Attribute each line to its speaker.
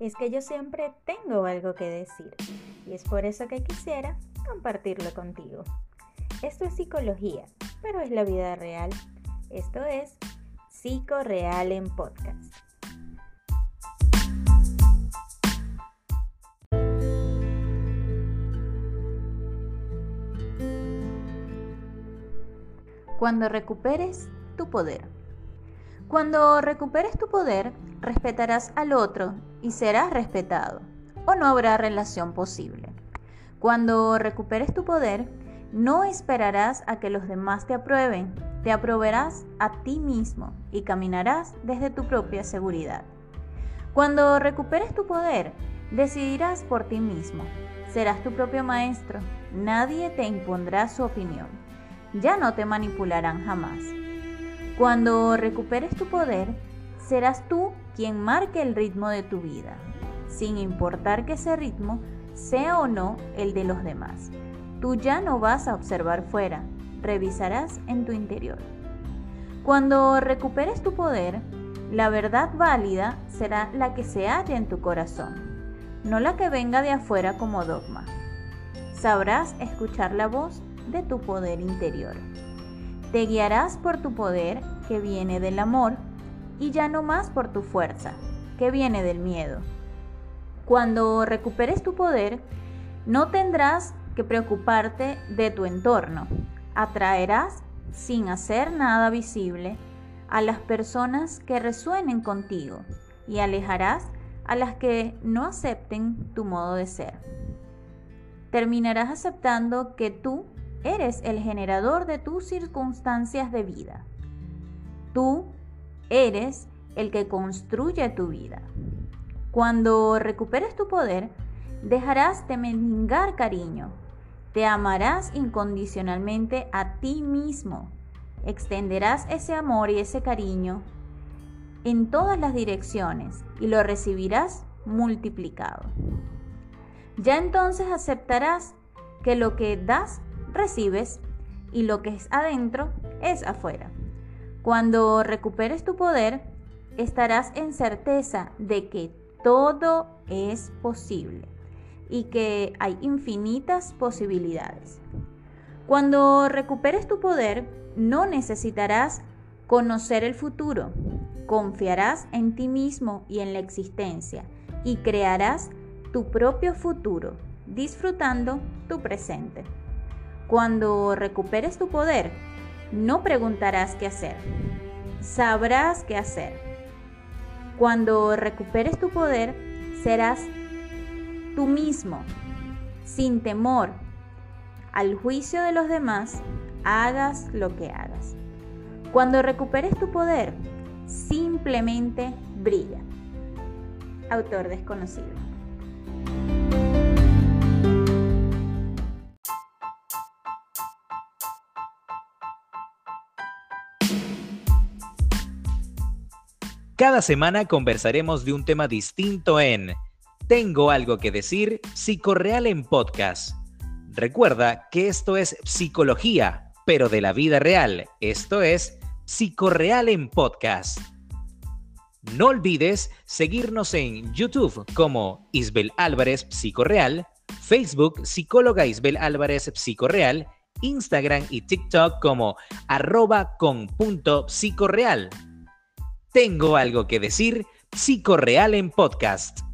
Speaker 1: es que yo siempre tengo algo que decir y es por eso que quisiera compartirlo contigo. Esto es psicología, pero es la vida real. Esto es Psico Real en Podcast. Cuando recuperes tu poder. Cuando recuperes tu poder, respetarás al otro y serás respetado, o no habrá relación posible. Cuando recuperes tu poder, no esperarás a que los demás te aprueben, te aprobarás a ti mismo y caminarás desde tu propia seguridad. Cuando recuperes tu poder, decidirás por ti mismo, serás tu propio maestro, nadie te impondrá su opinión, ya no te manipularán jamás. Cuando recuperes tu poder, serás tú quien marque el ritmo de tu vida, sin importar que ese ritmo sea o no el de los demás. Tú ya no vas a observar fuera, revisarás en tu interior. Cuando recuperes tu poder, la verdad válida será la que se halla en tu corazón, no la que venga de afuera como dogma. Sabrás escuchar la voz de tu poder interior. Te guiarás por tu poder que viene del amor y ya no más por tu fuerza, que viene del miedo. Cuando recuperes tu poder, no tendrás que preocuparte de tu entorno. Atraerás, sin hacer nada visible, a las personas que resuenen contigo y alejarás a las que no acepten tu modo de ser. Terminarás aceptando que tú eres el generador de tus circunstancias de vida. Tú Eres el que construye tu vida. Cuando recuperes tu poder, dejarás de mendigar cariño. Te amarás incondicionalmente a ti mismo. Extenderás ese amor y ese cariño en todas las direcciones y lo recibirás multiplicado. Ya entonces aceptarás que lo que das, recibes y lo que es adentro es afuera. Cuando recuperes tu poder, estarás en certeza de que todo es posible y que hay infinitas posibilidades. Cuando recuperes tu poder, no necesitarás conocer el futuro, confiarás en ti mismo y en la existencia y crearás tu propio futuro, disfrutando tu presente. Cuando recuperes tu poder, no preguntarás qué hacer, sabrás qué hacer. Cuando recuperes tu poder, serás tú mismo, sin temor al juicio de los demás, hagas lo que hagas. Cuando recuperes tu poder, simplemente brilla. Autor desconocido.
Speaker 2: Cada semana conversaremos de un tema distinto en Tengo algo que decir, Psicoreal en podcast. Recuerda que esto es psicología, pero de la vida real. Esto es Psicoreal en podcast. No olvides seguirnos en YouTube como Isbel Álvarez Psicoreal, Facebook Psicóloga Isbel Álvarez Psicoreal, Instagram y TikTok como arroba con punto psicoreal. Tengo algo que decir, Psicoreal en podcast.